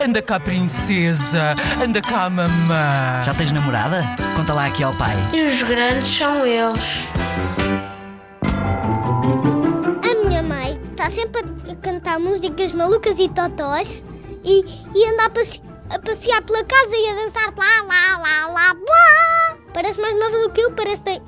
Anda cá, princesa. Anda cá, mamã. Já tens namorada? Conta lá aqui ao pai. E os grandes são eles. A minha mãe está sempre a cantar músicas malucas e totós e, e anda a, passe- a passear pela casa e a dançar lá, lá, lá, lá, lá. Parece mais nova do que eu, parece que tem